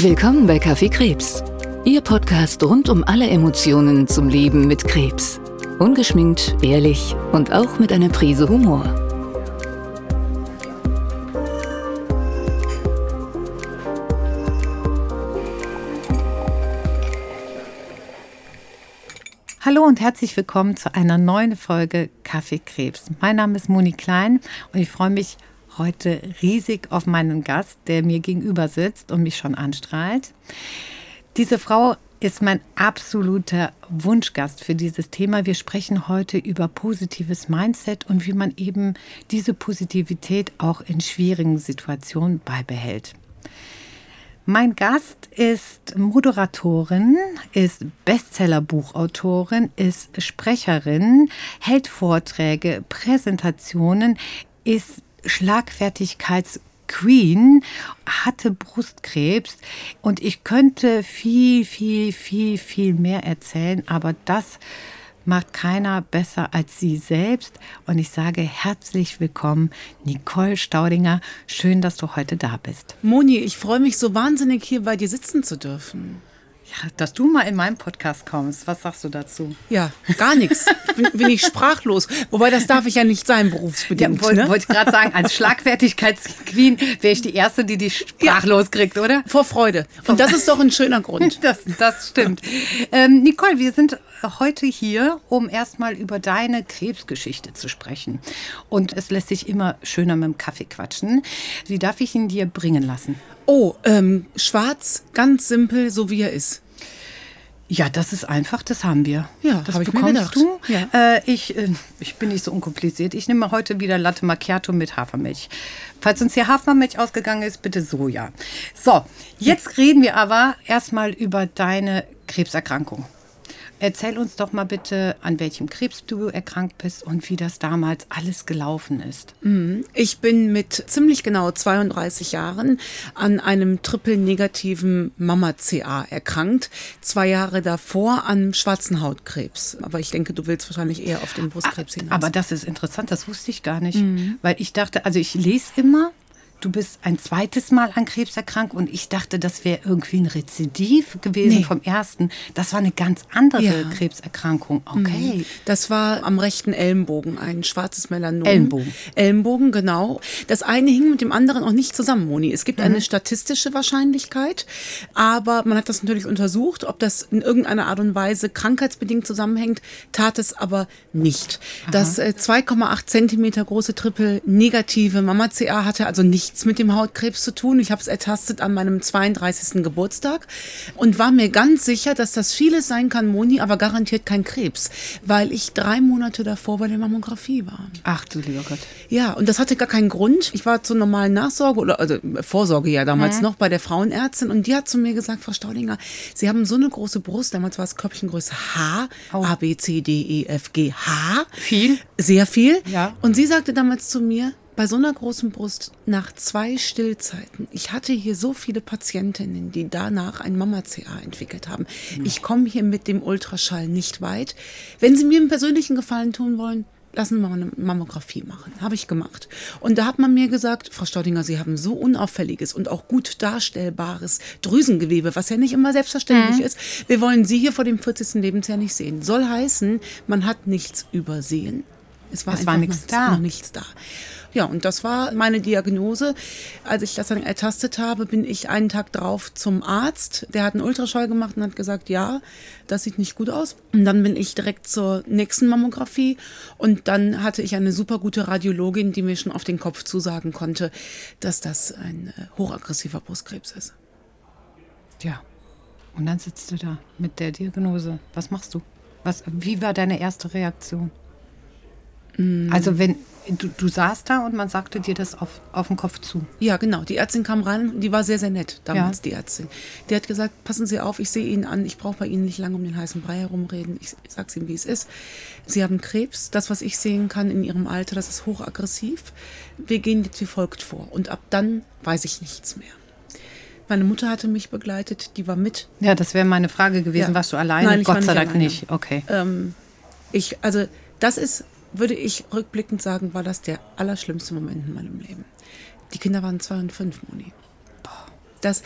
Willkommen bei Kaffee Krebs. Ihr Podcast rund um alle Emotionen zum Leben mit Krebs. Ungeschminkt, ehrlich und auch mit einer Prise Humor. Hallo und herzlich willkommen zu einer neuen Folge Kaffee Krebs. Mein Name ist Moni Klein und ich freue mich heute riesig auf meinen Gast, der mir gegenüber sitzt und mich schon anstrahlt. Diese Frau ist mein absoluter Wunschgast für dieses Thema. Wir sprechen heute über positives Mindset und wie man eben diese Positivität auch in schwierigen Situationen beibehält. Mein Gast ist Moderatorin, ist Bestsellerbuchautorin, ist Sprecherin, hält Vorträge, Präsentationen, ist Schlagfertigkeitsqueen, hatte Brustkrebs und ich könnte viel, viel, viel, viel mehr erzählen, aber das macht keiner besser als sie selbst. Und ich sage herzlich willkommen, Nicole Staudinger. Schön, dass du heute da bist. Moni, ich freue mich so wahnsinnig, hier bei dir sitzen zu dürfen. Ja, dass du mal in meinen Podcast kommst. Was sagst du dazu? Ja, gar nichts. Ich bin, bin ich sprachlos. Wobei, das darf ich ja nicht sein, berufsbedingt. Ja, wollte ne? wollt ich gerade sagen, als Schlagfertigkeitsqueen wäre ich die Erste, die dich sprachlos ja. kriegt, oder? Vor Freude. Und das ist doch ein schöner Grund. Das, das stimmt. Ähm, Nicole, wir sind heute hier, um erstmal über deine Krebsgeschichte zu sprechen. Und es lässt sich immer schöner mit dem Kaffee quatschen. Wie darf ich ihn dir bringen lassen? Oh, ähm, schwarz, ganz simpel, so wie er ist. Ja, das ist einfach, das haben wir. Ja, das hab ich bekommst du. Ja. Äh, ich, äh, ich bin nicht so unkompliziert. Ich nehme heute wieder Latte Macchiato mit Hafermilch. Falls uns hier Hafermilch ausgegangen ist, bitte Soja. So, jetzt reden wir aber erstmal über deine Krebserkrankung. Erzähl uns doch mal bitte, an welchem Krebs du erkrankt bist und wie das damals alles gelaufen ist. Ich bin mit ziemlich genau 32 Jahren an einem triple-negativen Mama-CA erkrankt. Zwei Jahre davor an schwarzen Hautkrebs. Aber ich denke, du willst wahrscheinlich eher auf den Brustkrebs hinaus. Aber das ist interessant, das wusste ich gar nicht. Weil ich dachte, also ich lese immer, du bist ein zweites Mal an Krebs erkrankt und ich dachte, das wäre irgendwie ein Rezidiv gewesen Nee. vom ersten. Das war eine ganz andere Ja. Krebserkrankung. Okay. Das war am rechten Ellenbogen, ein schwarzes Melanom. Ellenbogen. Ellenbogen, genau. Das eine hing mit dem anderen auch nicht zusammen, Moni. Es gibt eine statistische Wahrscheinlichkeit, aber man hat das natürlich untersucht, ob das in irgendeiner Art und Weise krankheitsbedingt zusammenhängt, tat es aber nicht. Das äh, 2,8 Zentimeter große Triple-negative Mama-CA hatte also nichts mit dem Hautkrebs zu tun. Ich habe es ertastet an meinem 32. Geburtstag und war mir ganz sicher, dass das vieles sein kann, Moni, aber garantiert kein Krebs, weil ich drei Monate davor bei der Mammographie war. Ach du lieber Gott. Ja, und das hatte gar keinen Grund. Ich war zur normalen Nachsorge oder also Vorsorge ja damals noch bei der Frauenärztin und die hat zu mir gesagt, Frau Staudinger, Sie haben so eine große Brust, damals war es Körbchengröße H, A, B, C, D, E, F, G, H. Viel? Sehr viel. Ja. Und sie sagte damals zu mir, bei so einer großen Brust, nach zwei Stillzeiten, ich hatte hier so viele Patientinnen, die danach ein Mama-CA entwickelt haben. Ich komme hier mit dem Ultraschall nicht weit. Wenn Sie mir einen persönlichen Gefallen tun wollen, lassen Sie mal eine Mammographie machen. Habe ich gemacht. Und da hat man mir gesagt, Frau Staudinger, Sie haben so unauffälliges und auch gut darstellbares Drüsengewebe, was ja nicht immer selbstverständlich ist. Wir wollen Sie hier vor dem 40. Lebensjahr nicht sehen. Soll heißen, man hat nichts übersehen. Es war, Es war einfach nichts da. noch nichts da. Ja, und das war meine Diagnose. Als ich das dann ertastet habe, bin ich einen Tag drauf zum Arzt. Der hat einen Ultraschall gemacht und hat gesagt, ja, das sieht nicht gut aus. Und dann bin ich direkt zur nächsten Mammographie und dann hatte ich eine super gute Radiologin, die mir schon auf den Kopf zusagen konnte, dass das ein äh, hochaggressiver Brustkrebs ist. Ja. Und dann sitzt du da mit der Diagnose. Was machst du? Was, wie war deine erste Reaktion? Also wenn du, du saßt da und man sagte dir das auf, auf den Kopf zu. Ja, genau. Die Ärztin kam rein, die war sehr, sehr nett damals, die Ärztin. Die hat gesagt, passen Sie auf, ich sehe Ihnen an, ich brauche bei Ihnen nicht lange um den heißen Brei herumreden. Ich sage Ihnen, wie es ist. Sie haben Krebs, das, was ich sehen kann in Ihrem Alter, das ist hochaggressiv. Wir gehen jetzt wie folgt vor. Und ab dann weiß ich nichts mehr. Meine Mutter hatte mich begleitet, die war mit. Ja, das wäre meine Frage gewesen. Ja. Warst du alleine? Nein, Gott sei Dank alleine. nicht. Okay. Ähm, ich, also, das ist, würde ich rückblickend sagen, war das der allerschlimmste Moment in meinem Leben. Die Kinder waren zwei und fünf, Moni. Das,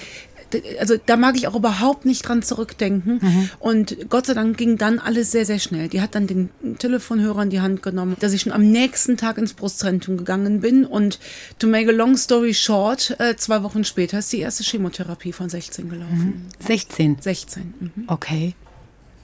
also da mag ich auch überhaupt nicht dran zurückdenken. Mhm. Und Gott sei Dank ging dann alles sehr, sehr schnell. Die hat dann den Telefonhörer in die Hand genommen, dass ich schon am nächsten Tag ins Brustzentrum gegangen bin. Und to make a long story short, äh, zwei Wochen später ist die erste Chemotherapie von 16 gelaufen. Mhm. 16? 16. Mhm. Okay.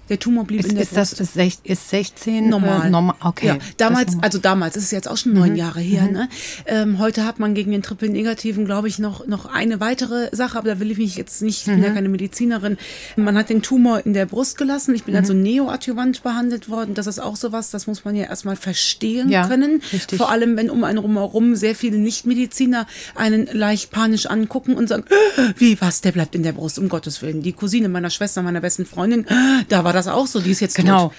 Der Tumor blieb ist, in der ist Das, ist, sech, ist 16 normal? Äh, normal okay. Ja, damals, also damals, ist jetzt auch schon neun mhm. Jahre her. Mhm. Ne? Ähm, heute hat man gegen den Triple-Negativen, glaube ich, noch, noch eine weitere Sache, aber da will ich mich jetzt nicht, ich bin ja mhm. keine Medizinerin. Man hat den Tumor in der Brust gelassen. Ich bin mhm. also neoadjuvant behandelt worden. Das ist auch sowas, das muss man ja erstmal verstehen ja, können. Richtig. Vor allem, wenn um einen herum sehr viele Nichtmediziner einen leicht panisch angucken und sagen, wie was, der bleibt in der Brust, um Gottes Willen. Die Cousine meiner Schwester, meiner besten Freundin, da war das das auch so, die ist jetzt genau.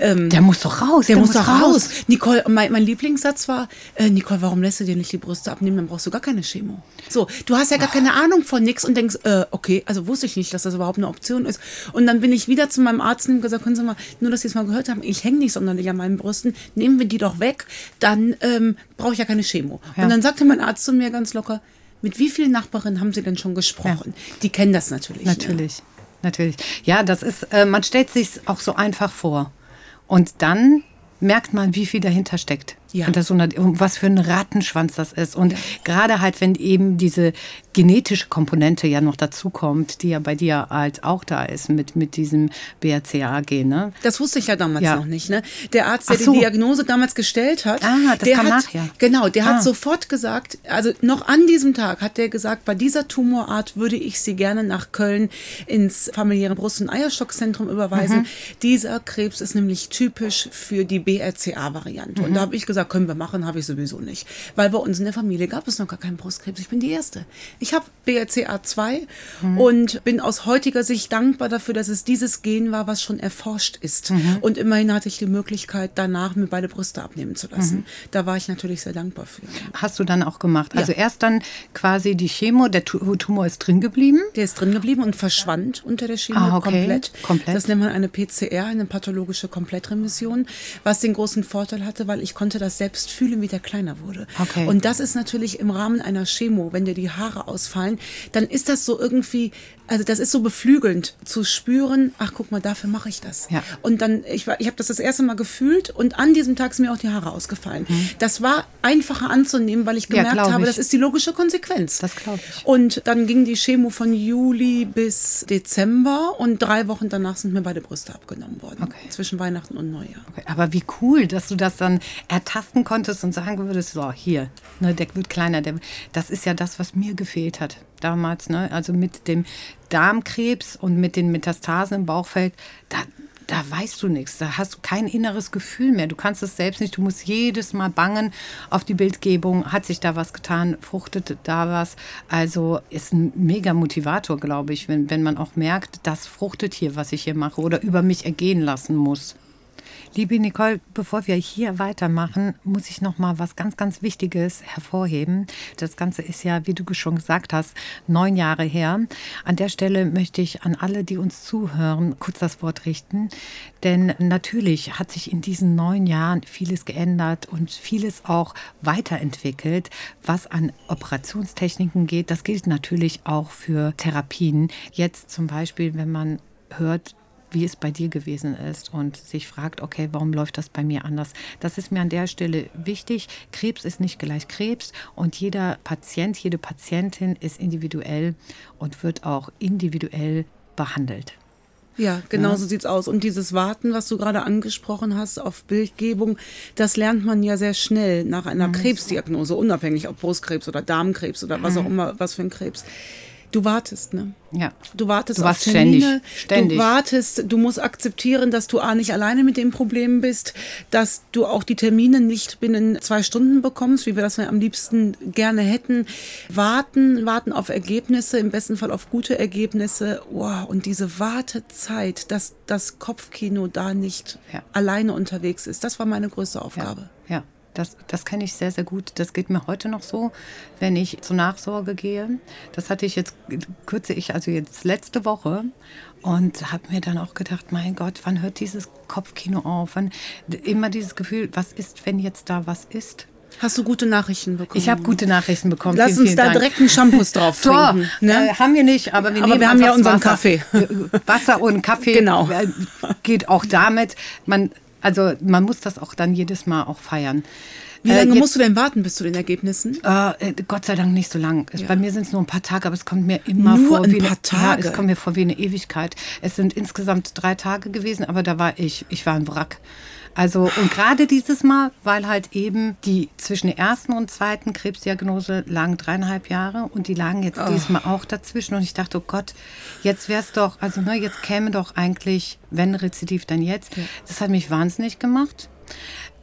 Ähm, der muss doch raus. Der, der muss, doch raus. raus. Nicole, mein, mein Lieblingssatz war, äh, Nicole, warum lässt du dir nicht die Brüste abnehmen? Dann brauchst du gar keine Chemo. So, du hast ja gar keine Ahnung von nix und denkst, äh, okay, also wusste ich nicht, dass das überhaupt eine Option ist. Und dann bin ich wieder zu meinem Arzt und gesagt, können Sie mal, nur dass Sie es mal gehört haben, ich hänge nicht sonderlich an meinen Brüsten, nehmen wir die doch weg, dann ähm, brauche ich ja keine Chemo. Ja. Und dann sagte mein Arzt zu mir ganz locker, mit wie vielen Nachbarinnen haben Sie denn schon gesprochen? Ja. Die kennen das natürlich. Ne? Natürlich. Ne? Natürlich. Ja, das ist, äh, man stellt sich auch so einfach vor. Und dann merkt man, wie viel dahinter steckt. Ja. Und das was für ein Rattenschwanz das ist. Und ja. gerade halt, wenn eben diese genetische Komponente ja noch dazu kommt, die ja bei dir halt auch da ist mit, mit diesem BRCA-Gen. Ne? Das wusste ich ja damals ja. noch nicht. Ne? Der Arzt, der so. die Diagnose damals gestellt hat, ah, das der kam hat, nachher. genau, der ah. hat sofort gesagt, also noch an diesem Tag hat der gesagt, bei dieser Tumorart würde ich sie gerne nach Köln ins familiäre Brust- und Eierstockzentrum überweisen. Mhm. Dieser Krebs ist nämlich typisch für die BRCA-Variante. Mhm. Und da habe ich gesagt, gesagt, können wir machen, habe ich sowieso nicht. Weil bei uns in der Familie gab es noch gar keinen Brustkrebs. Ich bin die Erste. Ich habe BRCA2 mhm. und bin aus heutiger Sicht dankbar dafür, dass es dieses Gen war, was schon erforscht ist. Mhm. Und immerhin hatte ich die Möglichkeit, danach mir beide Brüste abnehmen zu lassen. Mhm. Da war ich natürlich sehr dankbar für. Hast du dann auch gemacht? Also ja. erst dann quasi die Chemo, der Tumor ist drin geblieben? Der ist drin geblieben und verschwand unter der Chemo ah, okay. komplett. komplett. Das nennt man eine PCR, eine pathologische Komplettremission, was den großen Vorteil hatte, weil ich konnte das das selbst fühlen, wie der kleiner wurde. Okay. Und das ist natürlich im Rahmen einer Chemo, wenn dir die Haare ausfallen, dann ist das so irgendwie, also das ist so beflügelnd zu spüren, ach guck mal, dafür mache ich das. Ja. Und dann, ich, ich habe das das erste Mal gefühlt und an diesem Tag sind mir auch die Haare ausgefallen. Mhm. Das war einfacher anzunehmen, weil ich gemerkt ja, habe, ich. das ist die logische Konsequenz. Das glaube ich. Und dann ging die Chemo von Juli bis Dezember und drei Wochen danach sind mir beide Brüste abgenommen worden. Okay. Zwischen Weihnachten und Neujahr. Okay. Aber wie cool, dass du das dann ertasten ertasten konntest und sagen würdest, so, hier, ne, der wird kleiner. Der, das ist ja das, was mir gefehlt hat damals. Ne? Also mit dem Darmkrebs und mit den Metastasen im Bauchfeld, da, da weißt du nichts. Da hast du kein inneres Gefühl mehr. Du kannst es selbst nicht. Du musst jedes Mal bangen auf die Bildgebung. Hat sich da was getan? Fruchtet da was? Also ist ein mega Motivator, glaube ich, wenn, wenn man auch merkt, das fruchtet hier, was ich hier mache oder über mich ergehen lassen muss. Liebe Nicole, bevor wir hier weitermachen, muss ich noch mal was ganz, ganz Wichtiges hervorheben. Das Ganze ist ja, wie du schon gesagt hast, neun Jahre her. An der Stelle möchte ich an alle, die uns zuhören, kurz das Wort richten. Denn natürlich hat sich in diesen neun Jahren vieles geändert und vieles auch weiterentwickelt, was an Operationstechniken geht. Das gilt natürlich auch für Therapien. Jetzt zum Beispiel, wenn man hört, wie es bei dir gewesen ist und sich fragt, okay, warum läuft das bei mir anders? Das ist mir an der Stelle wichtig. Krebs ist nicht gleich Krebs und jeder Patient, jede Patientin ist individuell und wird auch individuell behandelt. Ja, genau ja. so sieht's aus. Und dieses Warten, was du gerade angesprochen hast auf Bildgebung, das lernt man ja sehr schnell nach einer mhm. Krebsdiagnose, unabhängig ob Brustkrebs oder Darmkrebs oder was mhm. auch immer, was für ein Krebs. Du wartest, ne? Ja. Du wartest du auf Termine. Ständig, ständig. Du wartest, du musst akzeptieren, dass du A nicht alleine mit dem Problem bist, dass du auch die Termine nicht binnen zwei Stunden bekommst, wie wir das am liebsten gerne hätten. Warten, warten auf Ergebnisse, im besten Fall auf gute Ergebnisse. Wow, und diese Wartezeit, dass das Kopfkino da nicht ja. alleine unterwegs ist, das war meine größte Aufgabe. ja. ja. Das, das kenne ich sehr, sehr gut. Das geht mir heute noch so, wenn ich zur Nachsorge gehe. Das hatte ich jetzt, kürze ich also jetzt letzte Woche und habe mir dann auch gedacht, mein Gott, wann hört dieses Kopfkino auf? Wann, immer dieses Gefühl, was ist, wenn jetzt da was ist? Hast du gute Nachrichten bekommen? Ich habe gute Nachrichten bekommen. Lass vielen, uns vielen da Dank. direkt einen Shampoos drauf trinken. Ne? äh, haben wir nicht, aber wir Aber wir haben ja unseren Wasser. Kaffee. Wasser und Kaffee Genau. äh, geht auch damit. Man, also man muss das auch dann jedes Mal auch feiern. Wie Äh, lange jetzt- musst du denn warten bis zu den Ergebnissen? Äh, äh, Gott sei Dank nicht so lang. Ja. Bei mir sind es nur ein paar Tage, aber es kommt mir immer Nur vor ein wie paar eine, Tage? Ja, es kommt mir vor wie eine Ewigkeit. Es sind insgesamt drei Tage gewesen, aber da war ich, ich war ein Wrack. Also und gerade dieses Mal, weil halt eben die zwischen der ersten und zweiten Krebsdiagnose lagen dreieinhalb Jahre und die lagen jetzt dieses Mal auch dazwischen und ich dachte, oh Gott, jetzt wär's doch, also ne, jetzt käme doch eigentlich, wenn Rezidiv, dann jetzt. Das hat mich wahnsinnig gemacht.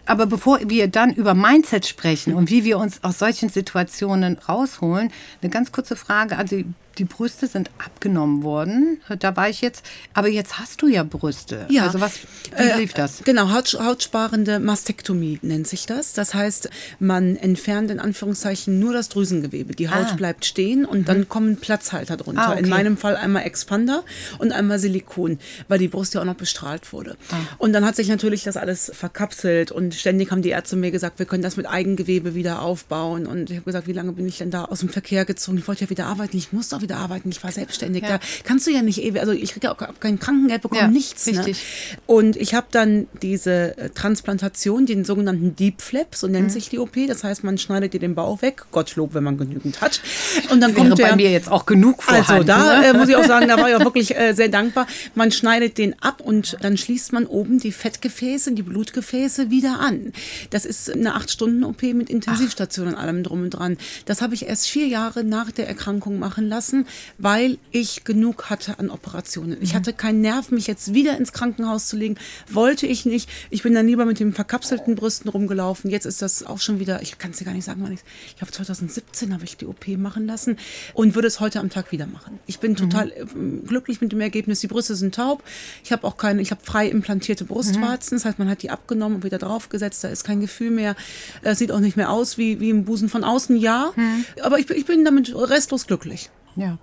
Aber bevor wir dann über Mindset sprechen und wie wir uns aus solchen Situationen rausholen, eine ganz kurze Frage. Also die Brüste sind abgenommen worden. Da war ich jetzt. Aber jetzt hast du ja Brüste. Ja. Also was, wie Äh, lief das? Genau, Haut, hautsparende Mastektomie nennt sich das. Das heißt, man entfernt in Anführungszeichen nur das Drüsengewebe. Die Haut Ah. Mhm. bleibt stehen und dann kommen Platzhalter drunter. Ah, okay. In meinem Fall einmal Expander und einmal Silikon, weil die Brust ja auch noch bestrahlt wurde. Ah. Und dann hat sich natürlich das alles verkapselt und ständig haben die Ärzte mir gesagt, wir können das mit Eigengewebe wieder aufbauen. Und ich habe gesagt, wie lange bin ich denn da aus dem Verkehr gezogen? Ich wollte ja wieder arbeiten, ich muss doch wieder arbeiten, ich war selbstständig. Ja. Da kannst du ja nicht ewig, also ich kriege ja auch kein Krankengeld bekommen, Ja, nichts. Ne? richtig. Und ich habe dann diese äh, Transplantation, den sogenannten Deep Flap, so Mhm. nennt sich die OP. Das heißt, man schneidet dir den Bauch weg, Gottlob, wenn man genügend hat. Und dann Wäre kommt der, bei mir jetzt auch genug vorhanden. also da ne? äh, muss ich auch sagen, da war ich auch wirklich äh, sehr dankbar. Man schneidet den ab und dann schließt man oben die Fettgefäße, die Blutgefäße wieder an. Das ist eine acht Stunden OP mit Intensivstation und allem drum und dran. Das habe ich erst vier Jahre nach der Erkrankung machen lassen, weil ich genug hatte an Operationen. Ich hatte keinen Nerv, mich jetzt wieder ins Krankenhaus zu legen. Wollte ich nicht. Ich bin dann lieber mit den verkapselten Brüsten rumgelaufen. Jetzt ist das auch schon wieder, ich kann es dir gar nicht sagen, wann ich, ich glaube 2017 habe ich die OP machen lassen und würde es heute am Tag wieder machen. Ich bin total äh, glücklich mit dem Ergebnis. Die Brüste sind taub. Ich habe auch keine, ich habe frei implantierte Brustwarzen. Das heißt, man hat die abgenommen und wieder draufgesetzt. Da ist kein Gefühl mehr. Es sieht auch nicht mehr aus wie, wie im Busen von außen, ja. Aber ich, ich bin damit restlos glücklich. Ja,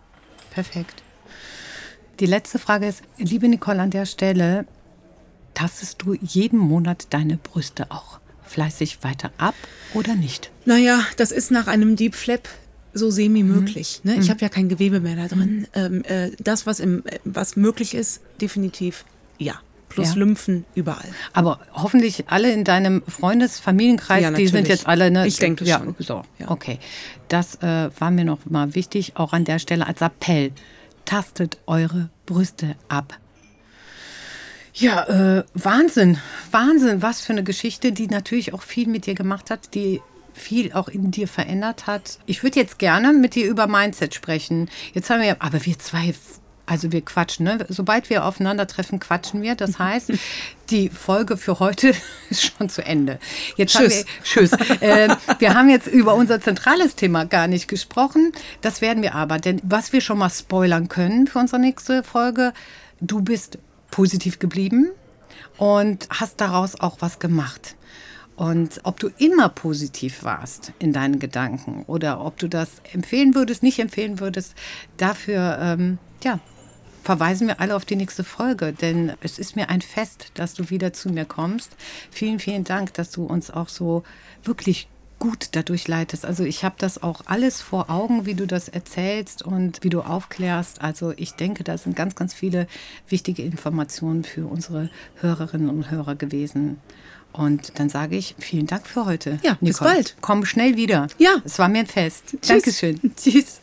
perfekt. Die letzte Frage ist, liebe Nicole, an der Stelle, tastest du jeden Monat deine Brüste auch fleißig weiter ab oder nicht? Naja, das ist nach einem Deep Flap so semi möglich. Mhm. Ne? Ich habe ja kein Gewebe mehr da drin. Ähm, äh, das, was, im, äh, was möglich ist, definitiv ja. Plus Ja. Lymphen überall. Aber hoffentlich alle in deinem Freundes-, Familienkreis, Ja, die sind jetzt alle, ne? Ich denke ja, schon. So, Ja. okay. Das äh, war mir noch mal wichtig, auch an der Stelle als Appell. Tastet eure Brüste ab. Ja, äh, Wahnsinn, Wahnsinn, was für eine Geschichte, die natürlich auch viel mit dir gemacht hat, die viel auch in dir verändert hat. Ich würde jetzt gerne mit dir über Mindset sprechen. Jetzt haben wir, aber wir zwei, also wir quatschen, ne? Sobald wir aufeinandertreffen, quatschen wir. Das heißt, die Folge für heute ist schon zu Ende. Jetzt Tschüss. Haben wir, tschüss. äh, wir haben jetzt über unser zentrales Thema gar nicht gesprochen. Das werden wir aber, denn was wir schon mal spoilern können für unsere nächste Folge, du bist positiv geblieben und hast daraus auch was gemacht. Und ob du immer positiv warst in deinen Gedanken oder ob du das empfehlen würdest, nicht empfehlen würdest, dafür, ähm, ja, verweisen wir alle auf die nächste Folge, denn es ist mir ein Fest, dass du wieder zu mir kommst. Vielen, vielen Dank, dass du uns auch so wirklich gut dadurch leitest. Also ich habe das auch alles vor Augen, wie du das erzählst und wie du aufklärst. Also ich denke, da sind ganz, ganz viele wichtige Informationen für unsere Hörerinnen und Hörer gewesen. Und dann sage ich vielen Dank für heute. Ja, bis Nicole. bald. Komm schnell wieder. Ja. Es war mir ein Fest. Dankeschön. Tschüss.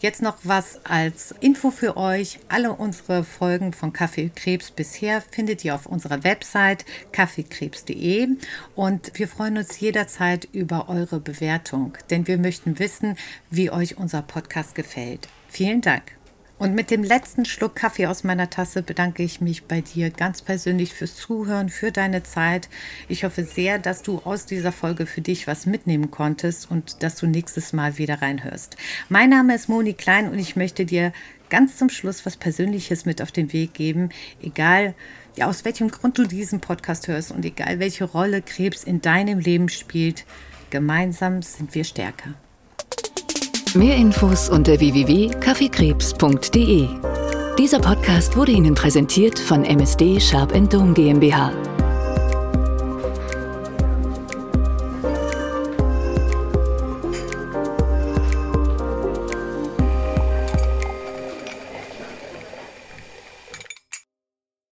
Jetzt noch was als Info für euch. Alle unsere Folgen von Kaffee Krebs bisher findet ihr auf unserer Website kaffeekrebs.de und wir freuen uns jederzeit über eure Bewertung, denn wir möchten wissen, wie euch unser Podcast gefällt. Vielen Dank. Und mit dem letzten Schluck Kaffee aus meiner Tasse bedanke ich mich bei dir ganz persönlich fürs Zuhören, für deine Zeit. Ich hoffe sehr, dass du aus dieser Folge für dich was mitnehmen konntest und dass du nächstes Mal wieder reinhörst. Mein Name ist Moni Klein und ich möchte dir ganz zum Schluss was Persönliches mit auf den Weg geben, egal ja, aus welchem Grund du diesen Podcast hörst und egal welche Rolle Krebs in deinem Leben spielt. Gemeinsam sind wir stärker. Mehr Infos unter www.kaffeekrebs.de. Dieser Podcast wurde Ihnen präsentiert von MSD Sharp Dome GmbH.